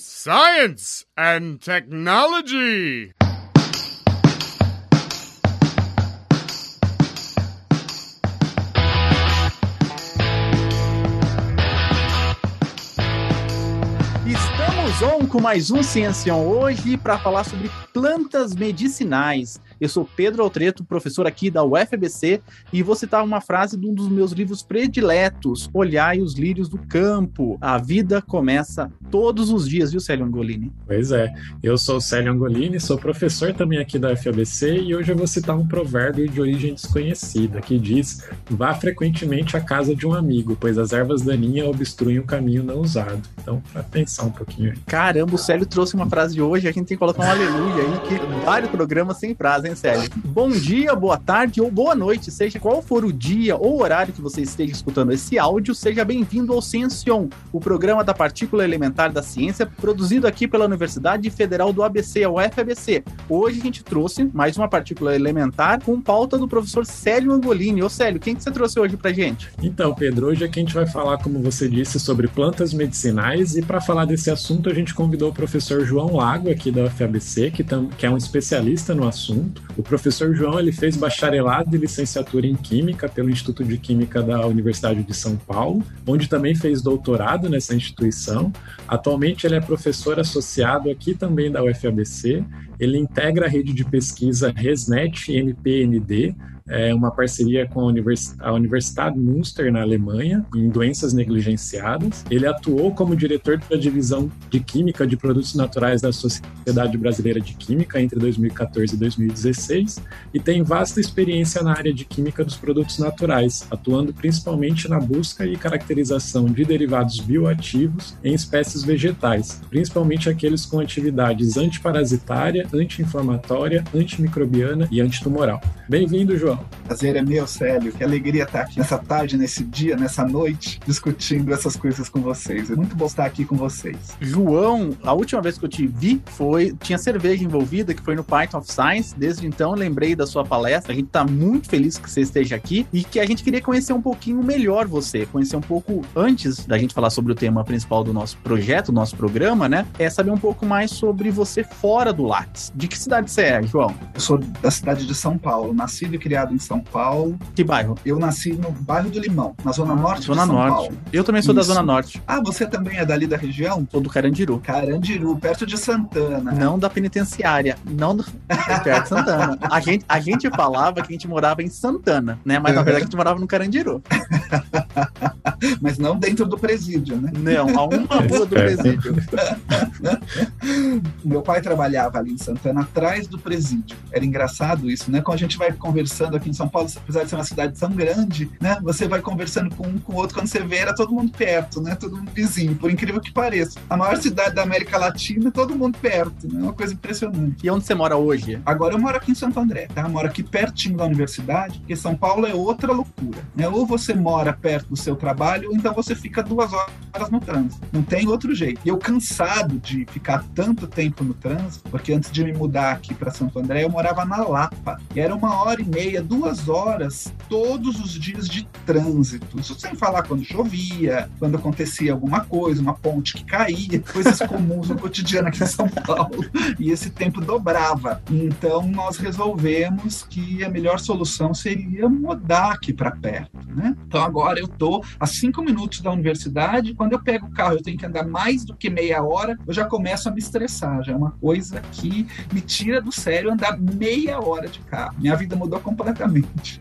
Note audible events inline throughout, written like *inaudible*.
Science and Technology. Estamos on com mais um Ciência hoje para falar sobre plantas medicinais. Eu sou Pedro Altreto, professor aqui da UFBC, e vou citar uma frase de um dos meus livros prediletos: Olhai os lírios do campo. A vida começa todos os dias, viu, Célio Angolini? Pois é, eu sou Célio Angolini, sou professor também aqui da UFABC e hoje eu vou citar um provérbio de origem desconhecida que diz: vá frequentemente à casa de um amigo, pois as ervas daninhas obstruem o caminho não usado. Então, para pensar um pouquinho aí. Caramba, o Célio trouxe uma frase hoje, a gente tem que colocar um aleluia aí, que vários programas sem frase, Bom dia, boa tarde ou boa noite, seja qual for o dia ou horário que você esteja escutando esse áudio, seja bem-vindo ao Ciencion, o programa da partícula elementar da ciência, produzido aqui pela Universidade Federal do ABC, a UFABC. Hoje a gente trouxe mais uma partícula elementar com pauta do professor Célio Angolini. Ô Célio, quem que você trouxe hoje pra gente? Então, Pedro, hoje aqui a gente vai falar, como você disse, sobre plantas medicinais e para falar desse assunto a gente convidou o professor João Lago aqui da UFABC, que, que é um especialista no assunto. O professor João ele fez bacharelado e licenciatura em Química pelo Instituto de Química da Universidade de São Paulo, onde também fez doutorado nessa instituição. Atualmente ele é professor associado aqui também da UFABC. Ele integra a rede de pesquisa ResNet MPND, é uma parceria com a, Univers a Universidade Münster, na Alemanha, em doenças negligenciadas. Ele atuou como diretor da divisão de Química de Produtos Naturais da Sociedade Brasileira de Química entre 2014 e 2016 e tem vasta experiência na área de Química dos produtos naturais, atuando principalmente na busca e caracterização de derivados bioativos em espécies vegetais, principalmente aqueles com atividades antiparasitária, anti-inflamatória, antimicrobiana e antitumoral. Bem-vindo, João. Prazer é meu, Célio. Que alegria estar aqui nessa tarde, nesse dia, nessa noite, discutindo essas coisas com vocês. É muito bom estar aqui com vocês. João, a última vez que eu te vi foi tinha cerveja envolvida, que foi no Python of Science. Desde então, lembrei da sua palestra. A gente está muito feliz que você esteja aqui e que a gente queria conhecer um pouquinho melhor você, conhecer um pouco antes da gente falar sobre o tema principal do nosso projeto, do nosso programa, né? É saber um pouco mais sobre você fora do Lattes. De que cidade você é, João? Eu sou da cidade de São Paulo, nascido e criado em São Paulo. Que bairro? Eu nasci no bairro do Limão, na zona norte zona de São norte. Paulo. Eu também sou Isso. da zona norte. Ah, você também é dali da região? Sou do Carandiru. Carandiru, perto de Santana. Não da penitenciária, não do... perto de Santana. A gente, a gente falava que a gente morava em Santana, né? Mas na verdade a gente morava no Carandiru. *laughs* Mas não dentro do presídio, né? Não, a uma rua do presídio. Meu pai trabalhava ali em Santana, atrás do presídio. Era engraçado isso, né? Quando a gente vai conversando aqui em São Paulo, apesar de ser uma cidade tão grande, né? Você vai conversando com um com o outro, quando você vê, era todo mundo perto, né? Todo mundo vizinho, por incrível que pareça. A maior cidade da América Latina, todo mundo perto, né? Uma coisa impressionante. E onde você mora hoje? Agora eu moro aqui em Santo André, tá? Eu moro aqui pertinho da universidade, porque São Paulo é outra loucura, né? Ou você mora perto do seu trabalho, ou então você fica duas horas no trânsito. Não tem outro jeito. E eu cansado de ficar tanto tempo no trânsito, porque antes de me mudar aqui para Santo André, eu morava na Lapa. E era uma hora e meia, duas horas, todos os dias de trânsito. Isso sem falar quando chovia, quando acontecia alguma coisa, uma ponte que caía, coisas comuns no *laughs* cotidiano aqui em São Paulo. E esse tempo dobrava. Então nós resolvemos que a melhor solução seria mudar aqui para perto, né? Então agora eu tô a cinco minutos da universidade. Quando eu pego o carro, eu tenho que andar mais do que meia hora, eu já começo a me estressar. Já é uma coisa que me tira do sério andar meia hora de carro. Minha vida mudou completamente.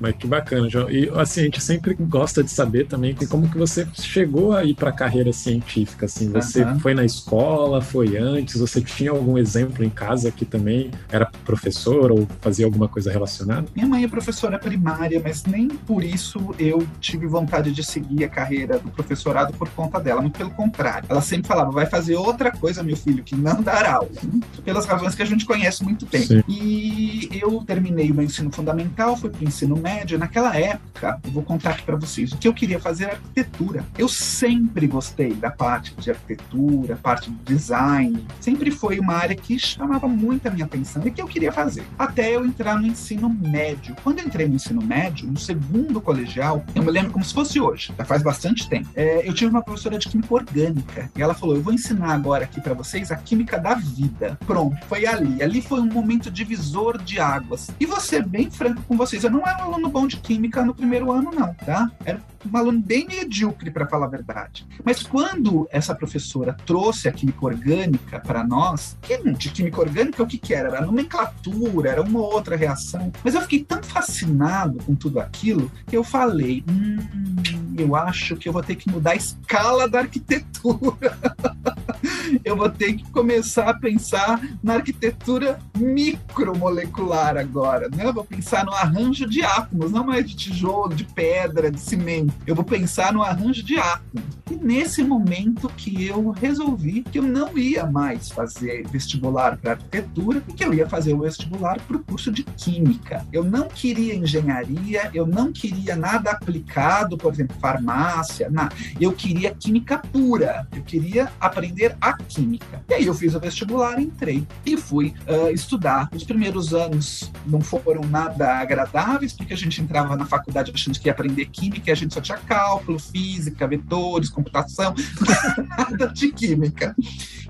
Mas que bacana, João. E assim, a gente sempre gosta de saber também como que você chegou aí para a carreira científica, assim. Você uhum. foi na escola, foi antes, você tinha algum exemplo em casa que também era professor ou fazia alguma coisa relacionada? Minha mãe é professora primária, mas nem por isso eu tive vontade de seguir a carreira do professorado por conta dela, muito pelo contrário. Ela sempre falava, vai fazer outra coisa, meu filho, que não dar aula, pelas razões que a gente conhece muito bem. Sim. E eu terminei o meu ensino fundamental, fui para o ensino ensino médio, naquela época, eu vou contar aqui para vocês, o que eu queria fazer era arquitetura. Eu sempre gostei da parte de arquitetura, parte de design. Sempre foi uma área que chamava muito a minha atenção e que eu queria fazer. Até eu entrar no ensino médio. Quando eu entrei no ensino médio, no segundo colegial, eu me lembro como se fosse hoje, já faz bastante tempo. É, eu tive uma professora de química orgânica e ela falou: Eu vou ensinar agora aqui para vocês a química da vida. Pronto, foi ali. Ali foi um momento divisor de águas. E vou ser bem franco com vocês: eu não era um aluno bom de química no primeiro ano, não, tá? Era um aluno bem medíocre, para falar a verdade. Mas quando essa professora trouxe a química orgânica para nós, que de química orgânica o que, que era? Era nomenclatura, era uma outra reação. Mas eu fiquei tão fascinado com tudo aquilo que eu falei: hum, eu acho que eu vou ter que mudar a escala da arquitetura. *laughs* eu vou ter que começar a pensar na arquitetura micromolecular agora, né? Eu vou pensar no arranjo de átomos, não mais de tijolo, de pedra, de cimento. Eu vou pensar no arranjo de átomos. E nesse momento que eu resolvi que eu não ia mais fazer vestibular para arquitetura e que eu ia fazer o vestibular para o curso de química. Eu não queria engenharia, eu não queria nada aplicado, por exemplo, farmácia, nada. Eu queria química pura. Eu queria aprender a química. E aí eu fiz o vestibular, entrei e fui uh, estudar. Os primeiros anos não foram nada agradáveis, porque a gente entrava na faculdade achando que ia aprender química e a gente só tinha cálculo, física, vetores, computação, *laughs* nada de química.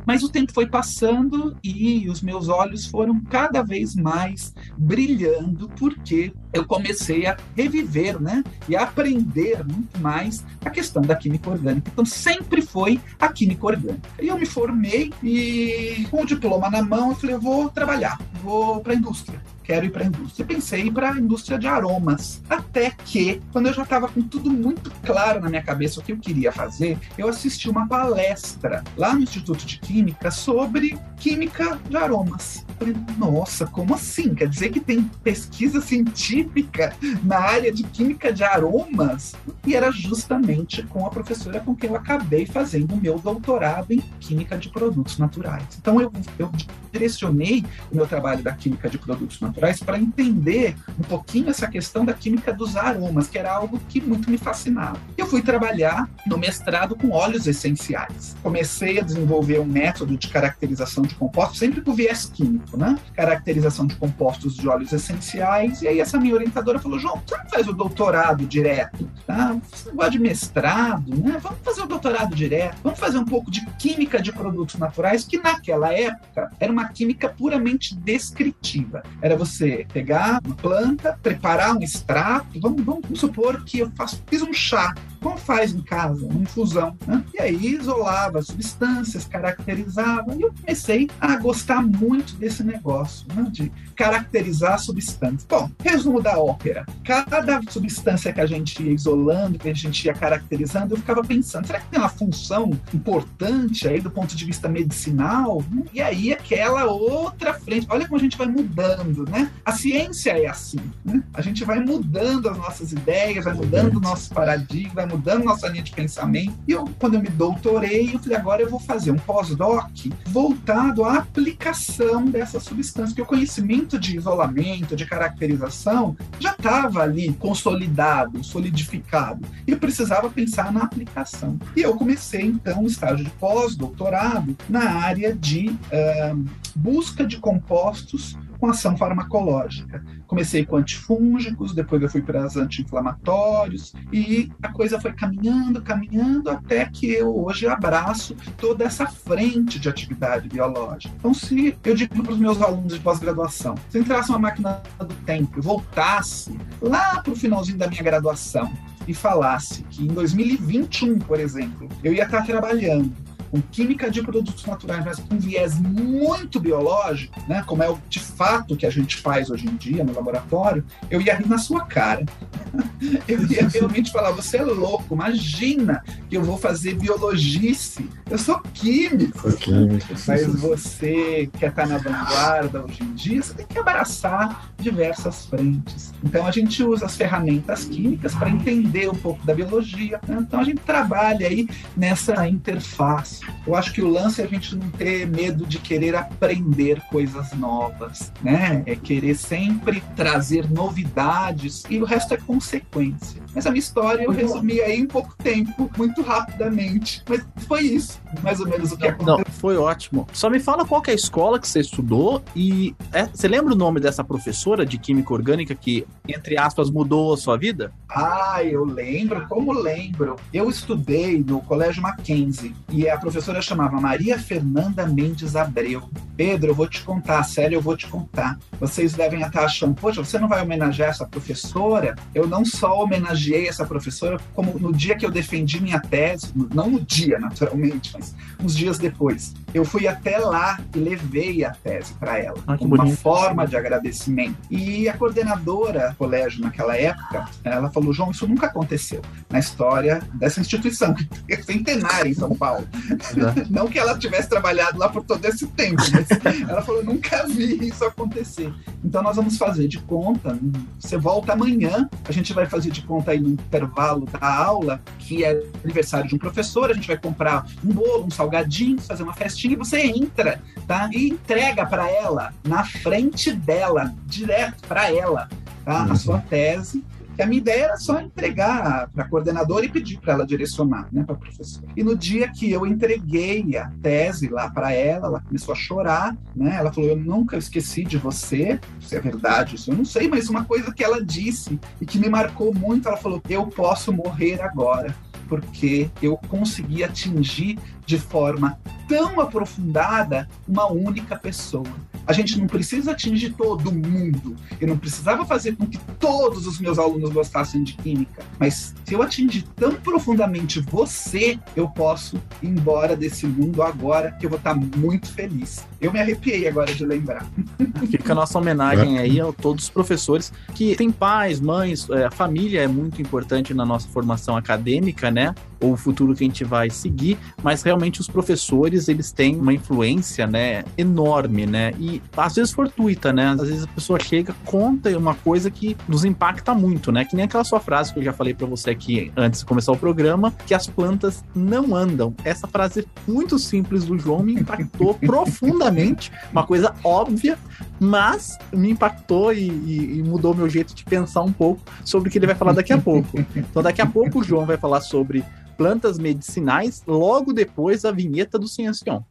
Mas o tempo foi passando e os meus olhos foram cada vez mais brilhando, porque eu comecei a reviver, né? E a aprender muito mais a questão da química orgânica. Então, sempre foi a química orgânica. E eu me formei e, com o diploma na mão, eu falei: eu vou trabalhar, vou para a indústria quero ir para a indústria. Pensei em ir para a indústria de aromas. Até que, quando eu já estava com tudo muito claro na minha cabeça o que eu queria fazer, eu assisti uma palestra lá no Instituto de Química sobre química de aromas. falei, nossa, como assim? Quer dizer que tem pesquisa científica na área de química de aromas? E era justamente com a professora com quem eu acabei fazendo o meu doutorado em química de produtos naturais. Então eu, eu direcionei o meu trabalho da química de produtos naturais naturais para entender um pouquinho essa questão da química dos aromas, que era algo que muito me fascinava. Eu fui trabalhar no mestrado com óleos essenciais. Comecei a desenvolver um método de caracterização de compostos, sempre com viés químico, né? Caracterização de compostos de óleos essenciais. E aí essa minha orientadora falou: João, você não faz o doutorado direto, tá? Você não gosta de mestrado, né? Vamos fazer o doutorado direto. Vamos fazer um pouco de química de produtos naturais, que naquela época era uma química puramente descritiva. Era você pegar uma planta, preparar um extrato, vamos, vamos supor que eu faço, fiz um chá, como faz em casa, uma infusão, né? E aí isolava as substâncias, caracterizava, e eu comecei a gostar muito desse negócio, né? de caracterizar substâncias. Bom, resumo da ópera. Cada substância que a gente ia isolando, que a gente ia caracterizando, eu ficava pensando, será que tem uma função importante aí do ponto de vista medicinal? E aí aquela outra frente, olha como a gente vai mudando, né? A ciência é assim, né? A gente vai mudando as nossas ideias, vai mudando nossos paradigmas, vai mudando nossa linha de pensamento. E eu, quando eu me doutorei, eu falei, agora eu vou fazer um pós-doc voltado à aplicação dessa substância, porque o conhecimento de isolamento, de caracterização, já estava ali consolidado, solidificado. E eu precisava pensar na aplicação. E eu comecei, então, um estágio de pós-doutorado na área de uh, busca de compostos com ação farmacológica. Comecei com antifúngicos, depois eu fui para os anti-inflamatórios e a coisa foi caminhando, caminhando até que eu hoje abraço toda essa frente de atividade biológica. Então, se eu digo para os meus alunos de pós-graduação, se entrasse uma máquina do tempo e voltasse lá para o finalzinho da minha graduação e falasse que em 2021, por exemplo, eu ia estar trabalhando com química de produtos naturais, mas com viés muito biológico, né, como é o de fato que a gente faz hoje em dia no laboratório, eu ia rir na sua cara. *laughs* Eu ia realmente falar: você é louco, imagina que eu vou fazer biologice. Eu sou químico. Sou químico mas você quer estar na vanguarda hoje em dia, você tem que abraçar diversas frentes. Então a gente usa as ferramentas químicas para entender um pouco da biologia. Né? Então a gente trabalha aí nessa interface Eu acho que o lance é a gente não ter medo de querer aprender coisas novas, né? É querer sempre trazer novidades e o resto é consequência. Mas a minha história eu resumi aí em pouco tempo, muito rapidamente. Mas foi isso, mais ou menos o que aconteceu. Não, foi ótimo. Só me fala qual que é a escola que você estudou e é, você lembra o nome dessa professora de química orgânica que, entre aspas, mudou a sua vida? Ah, eu lembro, como lembro. Eu estudei no Colégio Mackenzie e a professora chamava Maria Fernanda Mendes Abreu. Pedro, eu vou te contar, sério, eu vou te contar. Vocês devem estar achando, poxa, você não vai homenagear essa professora? Eu não só homenageei essa professora, como no dia que eu defendi minha tese, não no dia, naturalmente, mas uns dias depois, eu fui até lá e levei a tese para ela, Ah, como uma forma de agradecimento. E a coordenadora do colégio naquela época, ela falou: João, isso nunca aconteceu na história dessa instituição, que é centenária em São Paulo. *laughs* Não que ela tivesse trabalhado lá por todo esse tempo, mas *laughs* ela falou: nunca vi isso acontecer. Então nós vamos fazer de conta. Você volta amanhã, a gente vai fazer de conta aí no intervalo da aula, que é aniversário de um professor, a gente vai comprar um bolo, um salgadinho, fazer uma festinha e você entra, tá? E entrega para ela, na frente dela, direto para ela, tá? Uhum. A sua tese. Que a minha ideia era só entregar para a coordenadora e pedir para ela direcionar, né, para a professora. E no dia que eu entreguei a tese lá para ela, ela começou a chorar, né? Ela falou: "Eu nunca esqueci de você". Se é verdade, isso eu não sei, mas uma coisa que ela disse e que me marcou muito, ela falou: "Eu posso morrer agora" porque eu consegui atingir de forma tão aprofundada uma única pessoa. A gente não precisa atingir todo mundo. Eu não precisava fazer com que todos os meus alunos gostassem de química. Mas se eu atingir tão profundamente você, eu posso ir embora desse mundo agora, que eu vou estar muito feliz. Eu me arrepiei agora de lembrar. *laughs* Fica a nossa homenagem aí a todos os professores que têm pais, mães, é, a família é muito importante na nossa formação acadêmica, né? Ou o futuro que a gente vai seguir, mas realmente os professores, eles têm uma influência, né, enorme, né? E às vezes fortuita, né? Às vezes a pessoa chega, conta uma coisa que nos impacta muito, né? Que nem aquela sua frase que eu já falei para você aqui antes de começar o programa, que as plantas não andam. Essa frase muito simples do João me impactou *laughs* profundamente, uma coisa óbvia, mas me impactou e, e- e mudou meu jeito de pensar um pouco sobre o que ele vai falar daqui a pouco. *laughs* Então, daqui a pouco o João vai falar sobre plantas medicinais, logo depois a vinheta do Ciencion.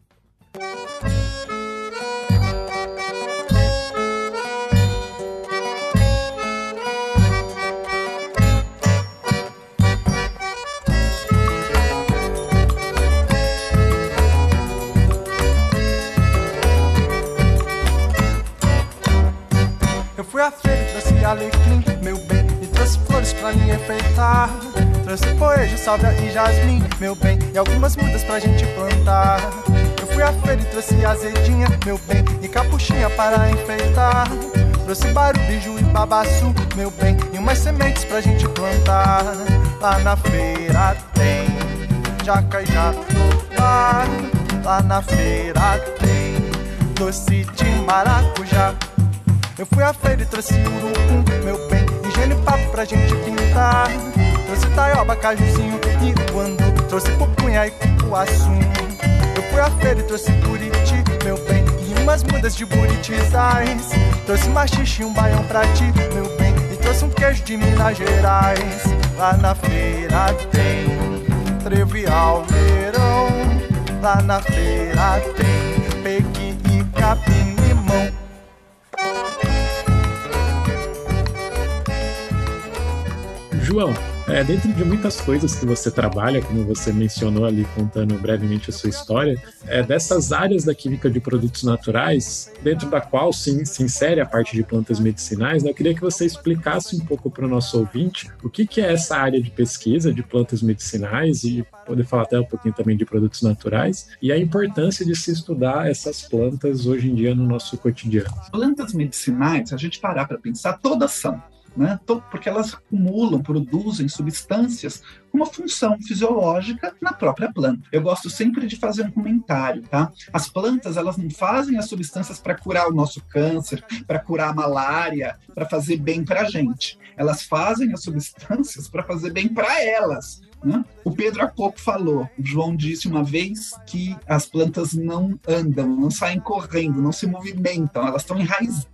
Eu fui à feira trouxe alecrim, pra me enfeitar. Trouxe poejo, salvia e jasmim, meu bem, e algumas mudas pra gente plantar. Eu fui à feira e trouxe azedinha, meu bem, e capuchinha para enfeitar. Trouxe barulho, biju e babaçu, meu bem, e umas sementes pra gente plantar. Lá na feira tem jaca e jatobá. Lá na feira tem doce de maracujá. Eu fui à feira e trouxe urucum, meu bem, e genipapo pra gente pintar. Trouxe taioba, cajuzinho e quando trouxe pupunha e cupuaçu. Eu fui à feira e trouxe buriti, meu bem, e umas mudas de buritizais. Trouxe machixe e um baião pra ti, meu bem, e trouxe um queijo de Minas Gerais. Lá na feira tem trevo e almeirão. Lá na feira tem pequi e capim João, é, dentro de muitas coisas que você trabalha, como você mencionou ali contando brevemente a sua história, é, dessas áreas da química de produtos naturais, dentro da qual sim, se insere a parte de plantas medicinais, né, eu queria que você explicasse um pouco para o nosso ouvinte o que, que é essa área de pesquisa de plantas medicinais e poder falar até um pouquinho também de produtos naturais e a importância de se estudar essas plantas hoje em dia no nosso cotidiano. Plantas medicinais, se a gente parar para pensar, todas são. Né? porque elas acumulam, produzem substâncias com uma função fisiológica na própria planta. Eu gosto sempre de fazer um comentário, tá? As plantas, elas não fazem as substâncias para curar o nosso câncer, para curar a malária, para fazer bem para a gente. Elas fazem as substâncias para fazer bem para elas. Né? O Pedro há pouco falou, o João disse uma vez que as plantas não andam, não saem correndo, não se movimentam, elas estão enraizadas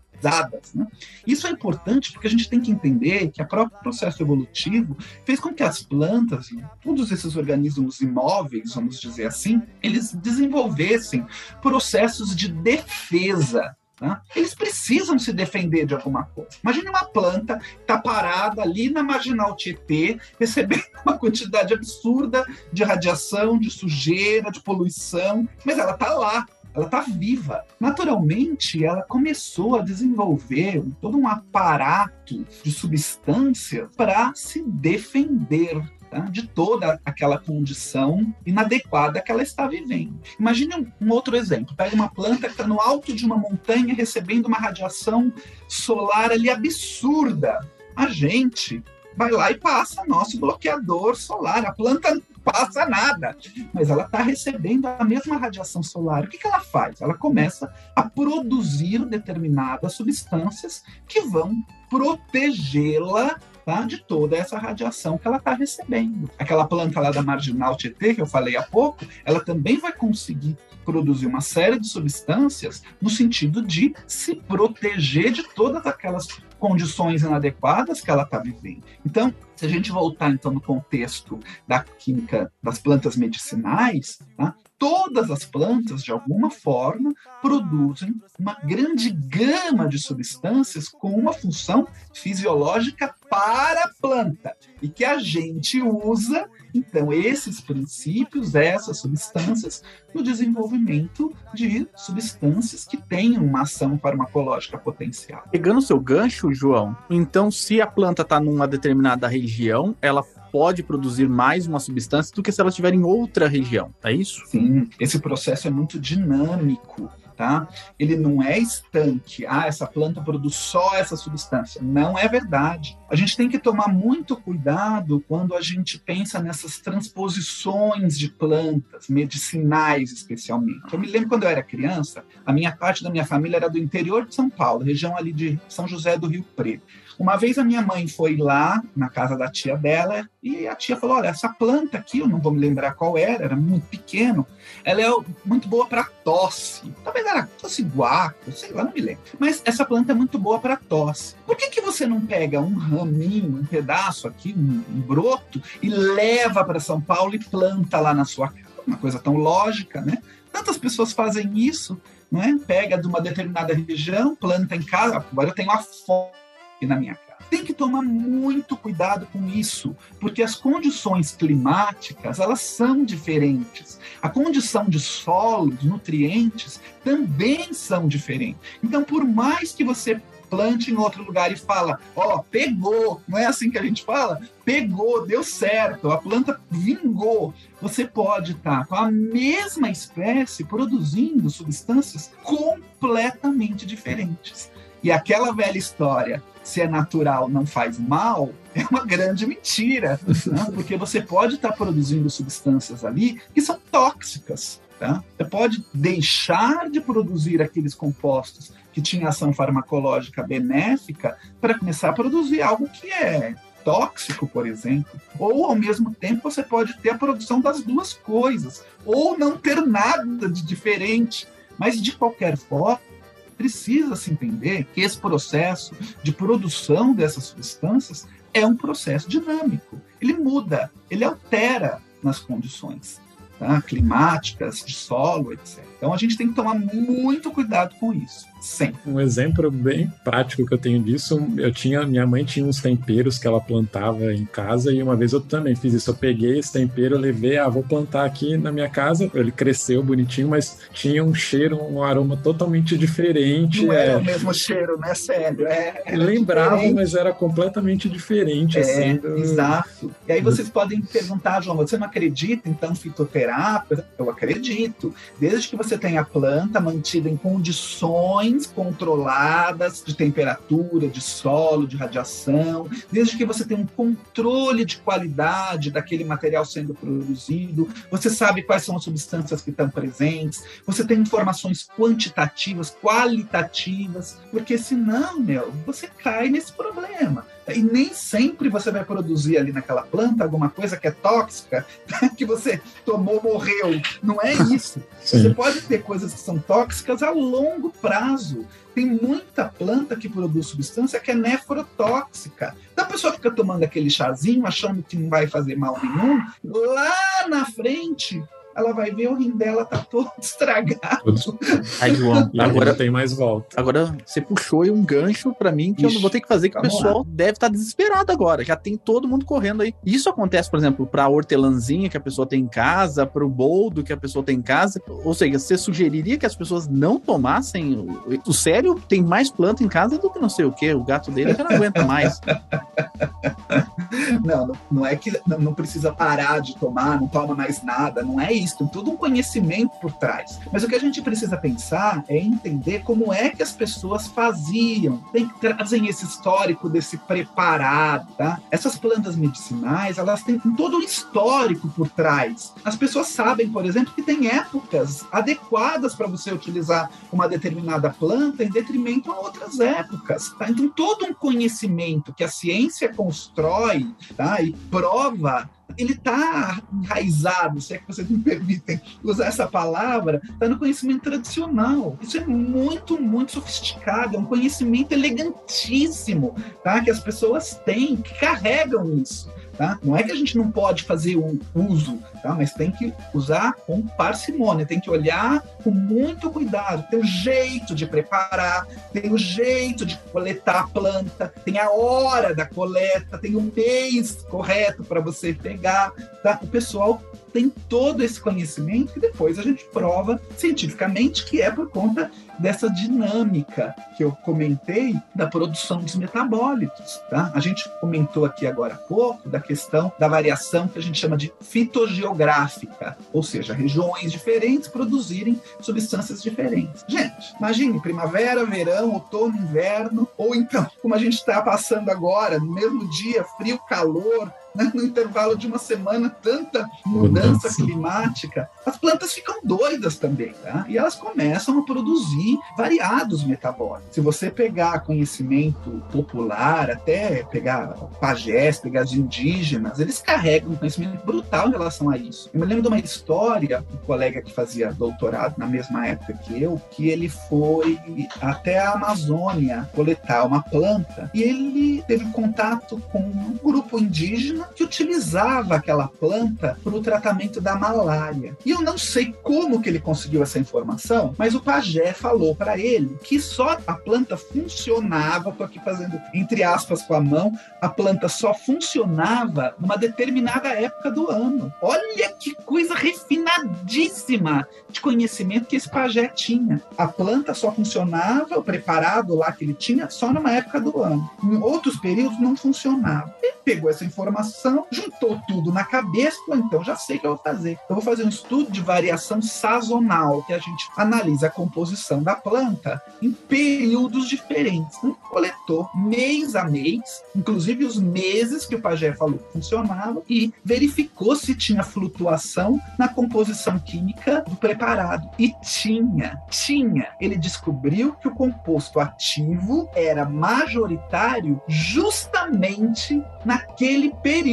né? Isso é importante porque a gente tem que entender que o próprio processo evolutivo fez com que as plantas todos esses organismos imóveis, vamos dizer assim, eles desenvolvessem processos de defesa Tá? Eles precisam se defender de alguma coisa. Imagine uma planta que está parada ali na marginal Tietê, recebendo uma quantidade absurda de radiação, de sujeira, de poluição, mas ela está lá ela está viva. Naturalmente, ela começou a desenvolver todo um aparato de substâncias para se defender Tá? de toda aquela condição inadequada que ela está vivendo. Imagine um, um outro exemplo: pega uma planta que está no alto de uma montanha recebendo uma radiação solar ali absurda. A gente vai lá e passa nosso bloqueador solar. A planta não passa nada, mas ela está recebendo a mesma radiação solar. O que, que ela faz? Ela começa a produzir determinadas substâncias que vão protegê-la tá? de toda essa radiação que ela está recebendo. Aquela planta lá da marginal Tietê, que eu falei há pouco, ela também vai conseguir produzir uma série de substâncias no sentido de se proteger de todas aquelas condições inadequadas que ela está vivendo. Então, se a gente voltar então no contexto da química das plantas medicinais, tá? Todas as plantas, de alguma forma, produzem uma grande gama de substâncias com uma função fisiológica para a planta e que a gente usa então, esses princípios, essas substâncias, no desenvolvimento de substâncias que tenham uma ação farmacológica potencial. Pegando o seu gancho, João, então, se a planta está numa determinada região, ela pode produzir mais uma substância do que se ela estiver em outra região, é isso? Sim, esse processo é muito dinâmico tá? Ele não é estanque. Ah, essa planta produz só essa substância. Não é verdade. A gente tem que tomar muito cuidado quando a gente pensa nessas transposições de plantas, medicinais especialmente. Eu me lembro quando eu era criança, a minha parte da minha família era do interior de São Paulo, região ali de São José do Rio Preto. Uma vez a minha mãe foi lá na casa da tia dela e a tia falou: Olha, essa planta aqui, eu não vou me lembrar qual era, era muito pequeno, ela é muito boa para tosse. Talvez era tosse guaco, sei lá, não me lembro. Mas essa planta é muito boa para tosse. Por que, que você não pega um raminho, um pedaço aqui, um, um broto, e leva para São Paulo e planta lá na sua casa? Uma coisa tão lógica, né? Tantas pessoas fazem isso, não é? Pega de uma determinada região, planta em casa. Agora eu tenho a fome na minha casa. Tem que tomar muito cuidado com isso, porque as condições climáticas, elas são diferentes. A condição de solo, de nutrientes, também são diferentes. Então, por mais que você plante em outro lugar e fala, ó, oh, pegou, não é assim que a gente fala? Pegou, deu certo, a planta vingou. Você pode estar com a mesma espécie produzindo substâncias completamente diferentes. E aquela velha história, se é natural não faz mal, é uma grande mentira, né? porque você pode estar produzindo substâncias ali que são tóxicas. Tá? Você pode deixar de produzir aqueles compostos que tinham ação farmacológica benéfica para começar a produzir algo que é tóxico, por exemplo. Ou, ao mesmo tempo, você pode ter a produção das duas coisas, ou não ter nada de diferente. Mas, de qualquer forma, precisa se entender que esse processo de produção dessas substâncias é um processo dinâmico. Ele muda, ele altera nas condições tá? climáticas, de solo, etc. Então a gente tem que tomar muito cuidado com isso. Sempre. Um exemplo bem prático que eu tenho disso, eu tinha, minha mãe tinha uns temperos que ela plantava em casa e uma vez eu também fiz isso. Eu peguei esse tempero, levei, ah, vou plantar aqui na minha casa. Ele cresceu bonitinho, mas tinha um cheiro, um aroma totalmente diferente. Não é, era o mesmo cheiro, né? Sério. É, Lembrava, diferente. mas era completamente diferente. É, assim, do... Exato. E aí vocês podem perguntar, João, você não acredita então fitoterapia? quimioterapia, eu acredito. Desde que você tenha a planta mantida em condições controladas de temperatura, de solo, de radiação, desde que você tenha um controle de qualidade daquele material sendo produzido, você sabe quais são as substâncias que estão presentes, você tem informações quantitativas, qualitativas, porque senão, meu, você cai nesse problema. E nem sempre você vai produzir ali naquela planta alguma coisa que é tóxica, *laughs* que você tomou, morreu. Não é *laughs* isso. Sim. Você pode ter coisas que são tóxicas a longo prazo. Tem muita planta que produz substância que é nefrotóxica. Então a pessoa fica tomando aquele chazinho, achando que não vai fazer mal nenhum. Lá na frente, ela vai ver o rim dela tá todo *laughs* estragado. Aí, João, agora tem mais volta. agora você puxou aí um gancho pra mim que eu não Ixi, vou ter que fazer, que o pessoal deve estar desesperado agora. Já tem todo mundo correndo aí. Isso acontece, por exemplo, pra hortelãzinha que a pessoa tem em casa, pro boldo que a pessoa tem em casa. Ou seja, você sugeriria que as pessoas não tomassem. O, o sério tem mais planta em casa do que não sei o que. O gato dele já não aguenta mais. *laughs* *laughs* Não, não, é que não, não precisa parar de tomar, não toma mais nada, não é isso, tem todo um conhecimento por trás. Mas o que a gente precisa pensar é entender como é que as pessoas faziam, tem que trazem esse histórico desse preparado, tá? Essas plantas medicinais, elas têm todo um histórico por trás. As pessoas sabem, por exemplo, que tem épocas adequadas para você utilizar uma determinada planta em detrimento a outras épocas. Tá? Então, todo um conhecimento que a ciência constrói tá? e prova ele está enraizado, se é que vocês me permitem usar essa palavra, está no conhecimento tradicional. Isso é muito, muito sofisticado, é um conhecimento elegantíssimo, tá? Que as pessoas têm, que carregam isso. Tá? Não é que a gente não pode fazer um uso, tá? mas tem que usar com parcimônia, tem que olhar com muito cuidado. Tem o jeito de preparar, tem o jeito de coletar a planta, tem a hora da coleta, tem o mês correto para você pegar. Tá? O pessoal tem todo esse conhecimento que depois a gente prova cientificamente que é por conta dessa dinâmica que eu comentei da produção dos metabólitos. Tá? A gente comentou aqui agora há pouco da questão da variação que a gente chama de fitogeográfica, ou seja, regiões diferentes produzirem substâncias diferentes. Gente, imagine primavera, verão, outono, inverno, ou então, como a gente está passando agora, no mesmo dia, frio, calor, né, no intervalo de uma semana, tanta mudança climática, as plantas ficam doidas também, tá? E elas começam a produzir variados metabólicos. Se você pegar conhecimento popular, até pegar pajés, pegar os indígenas, eles carregam um conhecimento brutal em relação a isso. Eu me lembro de uma história, um colega que fazia doutorado na mesma época que eu, que ele foi até a Amazônia coletar uma planta e ele teve contato com um grupo indígena que utilizava aquela planta para o tratamento da malária. E eu não sei como que ele conseguiu essa informação, mas o pajé falou para ele que só a planta funcionava, tô aqui fazendo entre aspas com a mão, a planta só funcionava numa determinada época do ano. Olha que coisa refinadíssima de conhecimento que esse pajé tinha. A planta só funcionava, o preparado lá que ele tinha, só numa época do ano. Em outros períodos não funcionava. Ele pegou essa informação, juntou tudo na cabeça, então já sei o que eu vou fazer. Eu vou fazer um estudo de variação sazonal, que a gente analisa a composição da planta em períodos diferentes. Então, coletou mês a mês, inclusive os meses que o pajé falou que funcionava, e verificou se tinha flutuação na composição química do preparado. E tinha, tinha. Ele descobriu que o composto ativo era majoritário justamente naquele período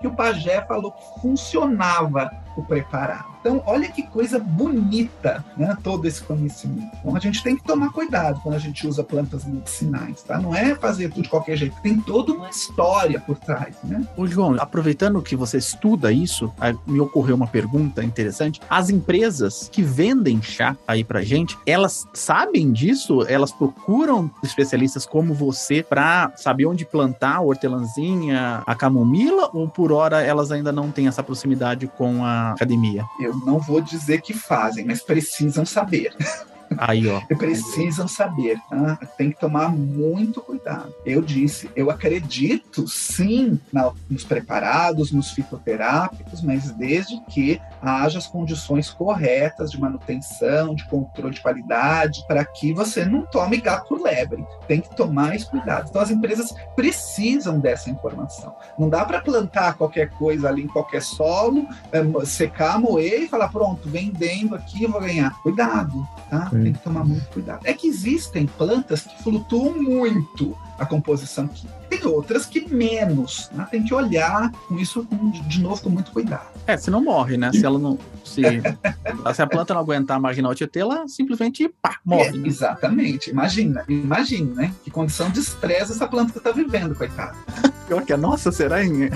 que o pajé falou que funcionava o preparado. Então, olha que coisa bonita, né? Todo esse conhecimento. Então, a gente tem que tomar cuidado quando a gente usa plantas medicinais, tá? Não é fazer tudo de qualquer jeito. Tem toda uma história por trás, né? Ô, João, aproveitando que você estuda isso, me ocorreu uma pergunta interessante. As empresas que vendem chá aí pra gente, elas sabem disso? Elas procuram especialistas como você pra saber onde plantar a hortelãzinha, a camomila? Ou por hora elas ainda não têm essa proximidade com a academia? Eu não vou dizer que fazem, mas precisam saber. *laughs* Aí, ó. precisam saber, tá? Tem que tomar muito cuidado. Eu disse, eu acredito sim na, nos preparados, nos fitoterápicos, mas desde que haja as condições corretas de manutenção, de controle de qualidade, para que você não tome gato por lebre. Tem que tomar esse cuidado. Então as empresas precisam dessa informação. Não dá para plantar qualquer coisa ali em qualquer solo, é, secar, moer e falar pronto, vendendo aqui vou ganhar. Cuidado, tá? Tem que tomar muito cuidado. É que existem plantas que flutuam muito a composição química. Tem outras que menos, né? Tem que olhar com isso de novo com muito cuidado. É, se não morre, né? Se ela não. Se, *laughs* se a planta não aguentar a marginal Tietê, ela simplesmente pá, morre. É, exatamente. Imagina, imagina, né? Que condição de estresse essa planta está vivendo, coitada. *laughs* Pior que a nossa, será em,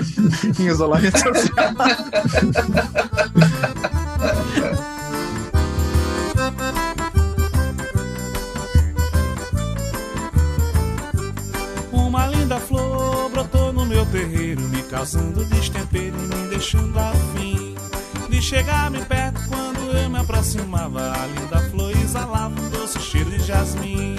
em isolamento social? *laughs* linda flor brotou no meu terreiro, me causando destempero e me deixando afim de chegar-me perto quando eu me aproximava. A linda flor exalava um doce cheiro de jasmim.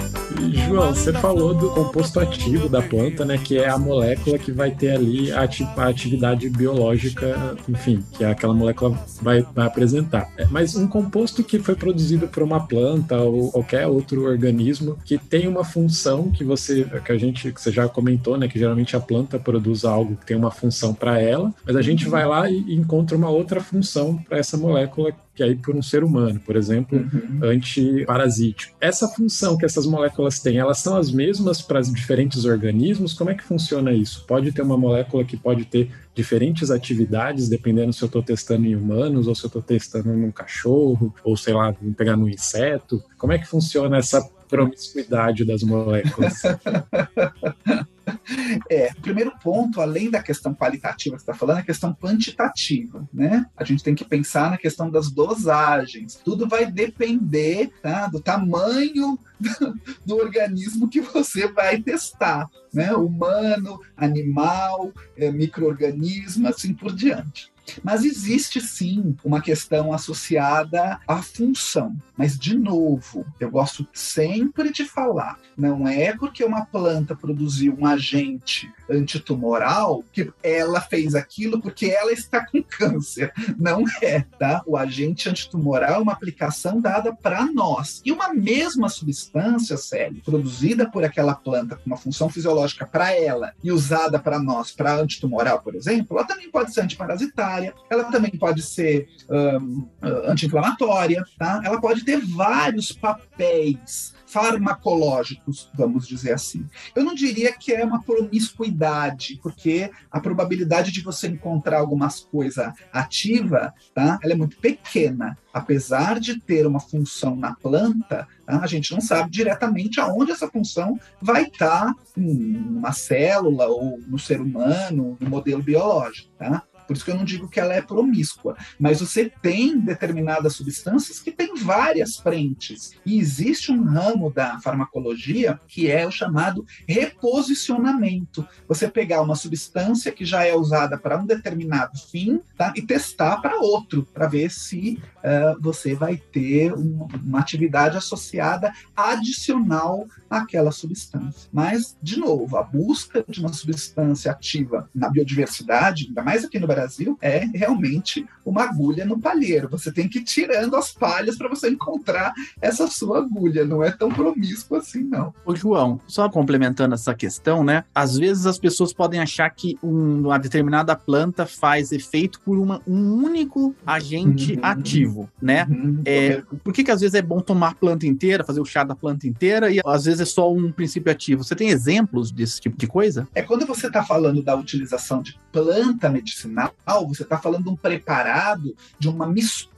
João, você falou do composto ativo da planta, né? Que é a molécula que vai ter ali a, atividade biológica, enfim, que é aquela molécula vai, vai apresentar. É, mas um composto que foi produzido por uma planta ou qualquer outro organismo que tem uma função que você, que a gente, que você já comentou, né? Que geralmente a planta produz algo que tem uma função para ela, mas a gente vai lá e encontra uma outra função para essa molécula que é aí por um ser humano, por exemplo, uhum. antiparasítico. Essa função que essas moléculas têm, elas são as mesmas para diferentes organismos? Como é que funciona isso? Pode ter uma molécula que pode ter diferentes atividades, dependendo se eu estou testando em humanos ou se eu estou testando num cachorro, ou sei lá, vou pegar num inseto. Como é que funciona essa promiscuidade das moléculas? *laughs* *laughs* É, primeiro ponto, além da questão qualitativa que você está falando, é a questão quantitativa, né? A gente tem que pensar na questão das dosagens. Tudo vai depender tá, do tamanho do, *laughs* do organismo que você vai testar, né? Humano, animal, é, microorganismo, assim por diante. Mas existe sim uma questão associada à função. Mas, de novo, eu gosto sempre de falar: não é porque uma planta produziu um agente antitumoral que ela fez aquilo porque ela está com câncer. Não é, tá? O agente antitumoral é uma aplicação dada para nós. E uma mesma substância, Célio, produzida por aquela planta com uma função fisiológica para ela e usada para nós, para antitumoral, por exemplo, ela também pode ser antiparasitária, ela também pode ser um, anti-inflamatória, tá? Ela pode ter vários papéis farmacológicos, vamos dizer assim. Eu não diria que é uma promiscuidade, porque a probabilidade de você encontrar algumas coisa ativa, tá? Ela é muito pequena. Apesar de ter uma função na planta, tá? a gente não sabe diretamente aonde essa função vai estar numa célula ou no ser humano, no modelo biológico, tá? Por isso que eu não digo que ela é promíscua. Mas você tem determinadas substâncias que têm várias frentes. E existe um ramo da farmacologia que é o chamado reposicionamento. Você pegar uma substância que já é usada para um determinado fim tá? e testar para outro, para ver se uh, você vai ter um, uma atividade associada adicional àquela substância. Mas, de novo, a busca de uma substância ativa na biodiversidade, ainda mais aqui no Brasil, Brasil é realmente uma agulha no palheiro. Você tem que ir tirando as palhas para você encontrar essa sua agulha. Não é tão promíscuo assim, não. Ô, João, só complementando essa questão, né? Às vezes as pessoas podem achar que um, uma determinada planta faz efeito por uma, um único agente uhum. ativo, né? Uhum. É, por que, que às vezes é bom tomar a planta inteira, fazer o chá da planta inteira e às vezes é só um princípio ativo? Você tem exemplos desse tipo de coisa? É quando você está falando da utilização de planta medicinal você está falando de um preparado, de uma mistura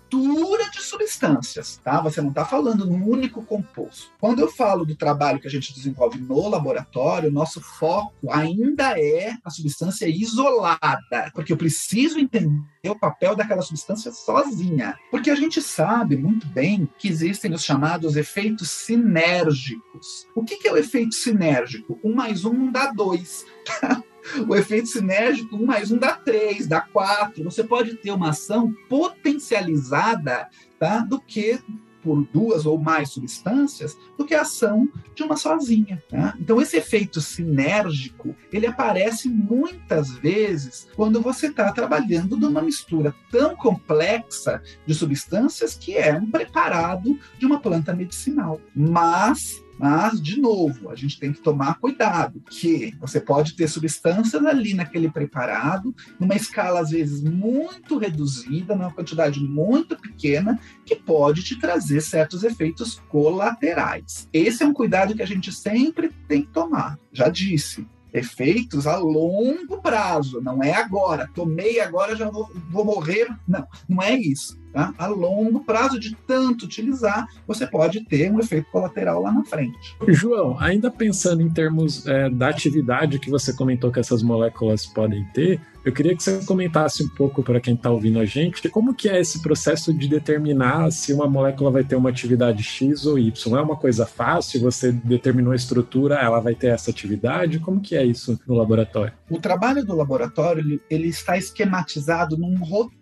de substâncias, tá? Você não está falando num único composto. Quando eu falo do trabalho que a gente desenvolve no laboratório, nosso foco ainda é a substância isolada, porque eu preciso entender o papel daquela substância sozinha. Porque a gente sabe muito bem que existem os chamados efeitos sinérgicos. O que, que é o efeito sinérgico? Um mais um dá dois. O efeito sinérgico, 1 mais 1 dá 3, dá 4. Você pode ter uma ação potencializada tá, do que por duas ou mais substâncias do que a ação de uma sozinha. Tá? Então, esse efeito sinérgico ele aparece muitas vezes quando você está trabalhando numa mistura tão complexa de substâncias que é um preparado de uma planta medicinal. Mas mas, de novo, a gente tem que tomar cuidado, que você pode ter substâncias ali naquele preparado, numa escala, às vezes, muito reduzida, numa quantidade muito pequena, que pode te trazer certos efeitos colaterais. Esse é um cuidado que a gente sempre tem que tomar. Já disse, efeitos a longo prazo, não é agora. Tomei agora já vou, vou morrer. Não, não é isso. Tá? A longo prazo, de tanto utilizar, você pode ter um efeito colateral lá na frente. João, ainda pensando em termos é, da atividade que você comentou que essas moléculas podem ter, eu queria que você comentasse um pouco para quem está ouvindo a gente como que é esse processo de determinar se uma molécula vai ter uma atividade X ou Y. É uma coisa fácil? Você determinou a estrutura, ela vai ter essa atividade? Como que é isso no laboratório? O trabalho do laboratório ele, está esquematizado num roteiro,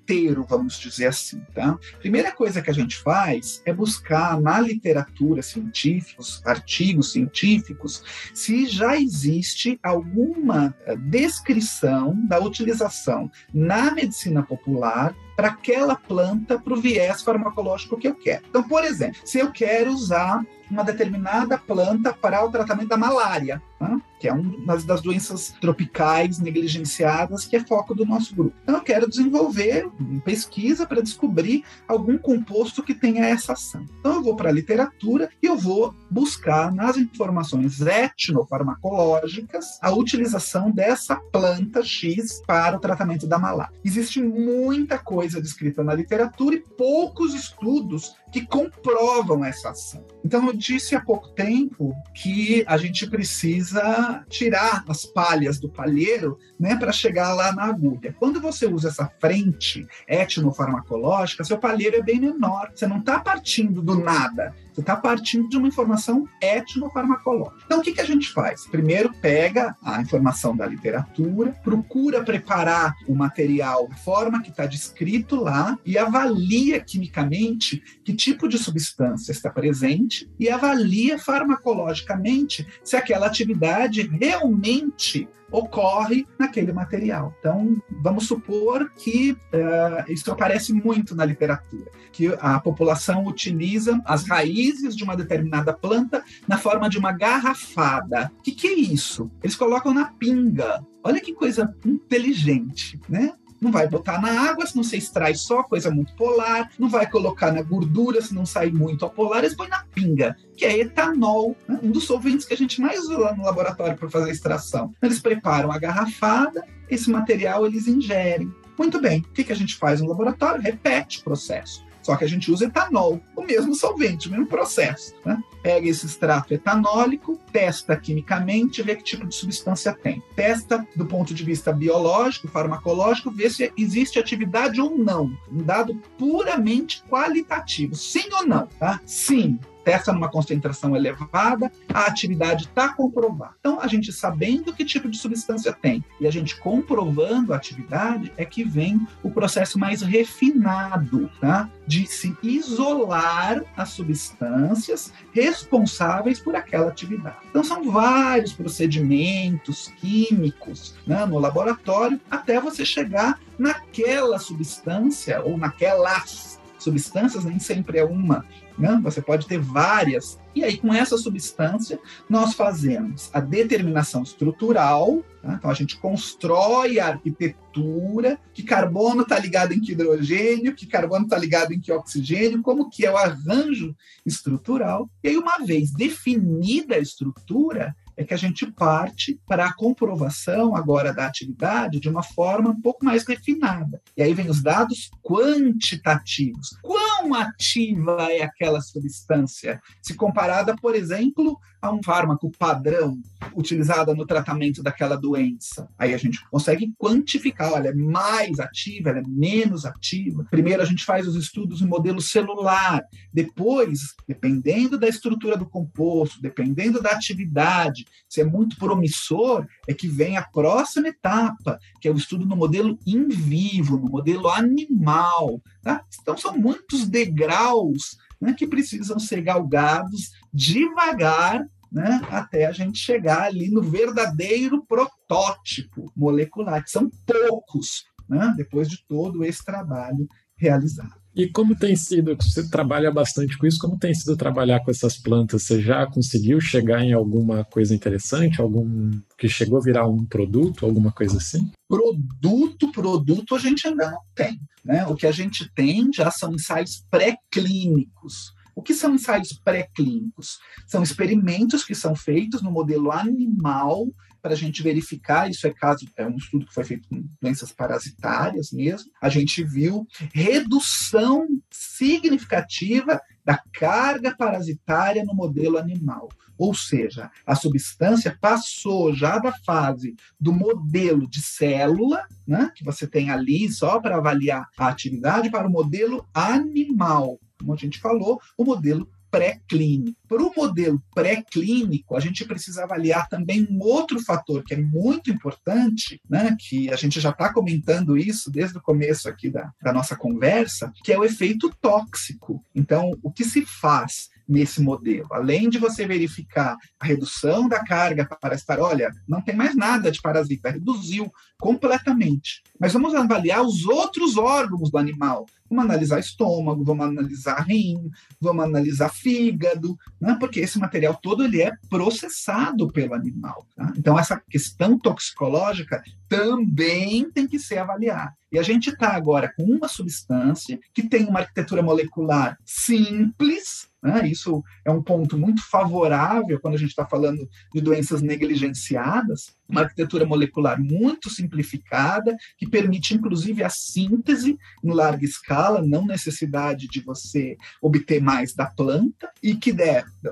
vamos dizer assim. Tá? Primeira coisa que a gente faz é buscar na literatura científica, artigos científicos, se já existe alguma eh, descrição da utilização na medicina popular para aquela planta, para o viés farmacológico que eu quero. Então, por exemplo, se eu quero usar uma determinada planta para o tratamento da malária, tá? que é uma das doenças tropicais negligenciadas, que é foco do nosso grupo. Então, eu quero desenvolver uma pesquisa para descobrir algum composto que tenha essa ação. Então, eu vou para a literatura e eu vou buscar nas informações etnofarmacológicas a utilização dessa planta X para o tratamento da malária. Existe muita coisa descrita na literatura e poucos estudos que comprovam essa ação. Então, eu disse há pouco tempo que a gente precisa tirar as palhas do palheiro né, para chegar lá na agulha. Quando você usa essa frente etnofarmacológica, seu palheiro é bem menor. Você não está partindo do nada. Você está partindo de uma informação etnofarmacológica. Então, o que, que a gente faz? Primeiro, pega a informação da literatura, procura preparar o material da forma que está descrito lá e avalia quimicamente que tipo de substância está presente e avalia farmacologicamente se aquela atividade realmente ocorre naquele material. Então, vamos supor que uh, isso aparece muito na literatura, que a população utiliza as raízes de uma determinada planta na forma de uma garrafada. O que, que é isso? Eles colocam na pinga. Olha que coisa inteligente, né? Não vai botar na água, se não se extrai só, coisa muito polar. Não vai colocar na gordura, se não sai muito a polar. Eles põem na pinga, que é etanol, né? um dos solventes que a gente mais usa lá no laboratório para fazer extração. Eles preparam a garrafada, esse material eles ingerem. Muito bem, o que, que a gente faz no laboratório? Repete o processo. Só que a gente usa etanol, o mesmo solvente, o mesmo processo. Né? Pega esse extrato etanólico, testa quimicamente, vê que tipo de substância tem. Testa do ponto de vista biológico, farmacológico, vê se existe atividade ou não. Um dado puramente qualitativo. Sim ou não? Tá? Sim testa numa concentração elevada, a atividade está comprovada. Então, a gente sabendo que tipo de substância tem e a gente comprovando a atividade, é que vem o processo mais refinado, tá? De se isolar as substâncias responsáveis por aquela atividade. Então, são vários procedimentos químicos né, no laboratório até você chegar naquela substância ou naquelas substâncias, nem sempre é uma, né? Você pode ter várias. E aí, com essa substância, nós fazemos a determinação estrutural. Tá? Então, a gente constrói a arquitetura, que carbono está ligado em que hidrogênio, que carbono está ligado em que oxigênio, como que é o arranjo estrutural. E aí, uma vez definida a estrutura, é que a gente parte para a comprovação agora da atividade de uma forma um pouco mais refinada. E aí vem os dados quantitativos. Quão ativa é aquela substância? Se comparada, por exemplo, a um fármaco padrão utilizado no tratamento daquela doença. Aí a gente consegue quantificar, olha, é mais ativa, ela é menos ativa. Primeiro a gente faz os estudos em modelo celular, depois, dependendo da estrutura do composto, dependendo da atividade, se é muito promissor, é que vem a próxima etapa, que é o estudo no modelo in vivo, no modelo animal. Tá? Então, são muitos degraus né, que precisam ser galgados devagar né, até a gente chegar ali no verdadeiro protótipo molecular, que são poucos, né, depois de todo esse trabalho realizado. E como tem sido, você trabalha bastante com isso, como tem sido trabalhar com essas plantas? Você já conseguiu chegar em alguma coisa interessante, algum que chegou a virar um produto, alguma coisa assim? Produto, produto a gente ainda não tem. Né? O que a gente tem já são ensaios pré-clínicos. O que são ensaios pré-clínicos? São experimentos que são feitos no modelo animal para a gente verificar, isso é caso, é um estudo que foi feito com doenças parasitárias mesmo, a gente viu redução significativa da carga parasitária no modelo animal. Ou seja, a substância passou já da fase do modelo de célula, né, que você tem ali só para avaliar a atividade, para o modelo animal. Como a gente falou, o modelo pré-clínico. Para o modelo pré-clínico, a gente precisa avaliar também um outro fator que é muito importante, né, que a gente já está comentando isso desde o começo aqui da, da nossa conversa, que é o efeito tóxico. Então, o que se faz nesse modelo. Além de você verificar a redução da carga para estar, olha, não tem mais nada de parasita, reduziu completamente. Mas vamos avaliar os outros órgãos do animal. Vamos analisar estômago, vamos analisar rim, vamos analisar fígado, né? porque esse material todo ele é processado pelo animal. Tá? Então, essa questão toxicológica também tem que ser avaliada. E a gente está agora com uma substância que tem uma arquitetura molecular simples, né? isso é um ponto muito favorável quando a gente está falando de doenças negligenciadas, uma arquitetura molecular muito simplificada, que permite, inclusive, a síntese em larga escala, não necessidade de você obter mais da planta, e que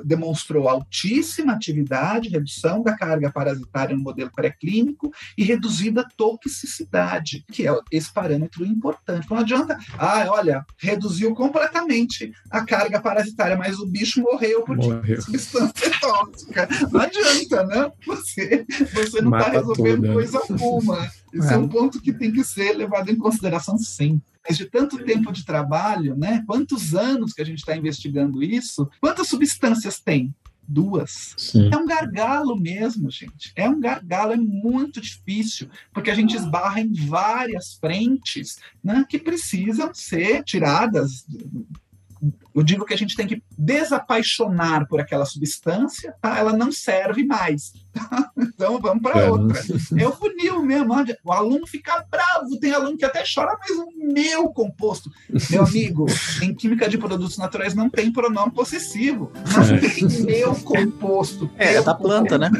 demonstrou altíssima atividade, redução da carga parasitária no modelo pré-clínico e reduzida toxicidade, que é esse parâmetro importante. Não adianta, ah, olha, reduziu completamente a carga parasitária, mas o bicho morreu porque morreu. substância tóxica. Não adianta, né? Você, você não está resolvendo toda. coisa alguma. Isso é. é um ponto que tem que ser levado em consideração sempre mas de tanto tempo de trabalho, né? Quantos anos que a gente está investigando isso? Quantas substâncias tem? Duas. Sim. É um gargalo mesmo, gente. É um gargalo, é muito difícil, porque a gente esbarra em várias frentes né, que precisam ser tiradas eu digo que a gente tem que desapaixonar por aquela substância, tá? ela não serve mais. Tá? *laughs* Então vamos para é, outra. É o funil mesmo. O aluno fica bravo, tem aluno que até chora, mas o meu composto. Meu amigo, em química de produtos naturais não tem pronome possessivo. Não é. tem meu composto. É, é da planta, né?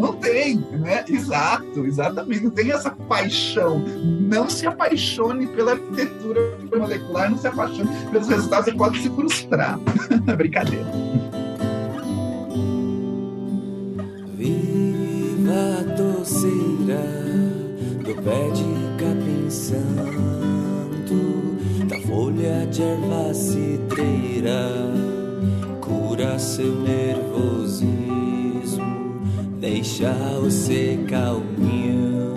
Não tem, né? Exato, exatamente. Não tem essa paixão. Não se apaixone pela arquitetura molecular, não se apaixone pelos resultados, você pode se frustrar. *laughs* Brincadeira. Viva a doceira do pé de capim santo, da folha de erva cura seu nervosismo, deixa você calminho.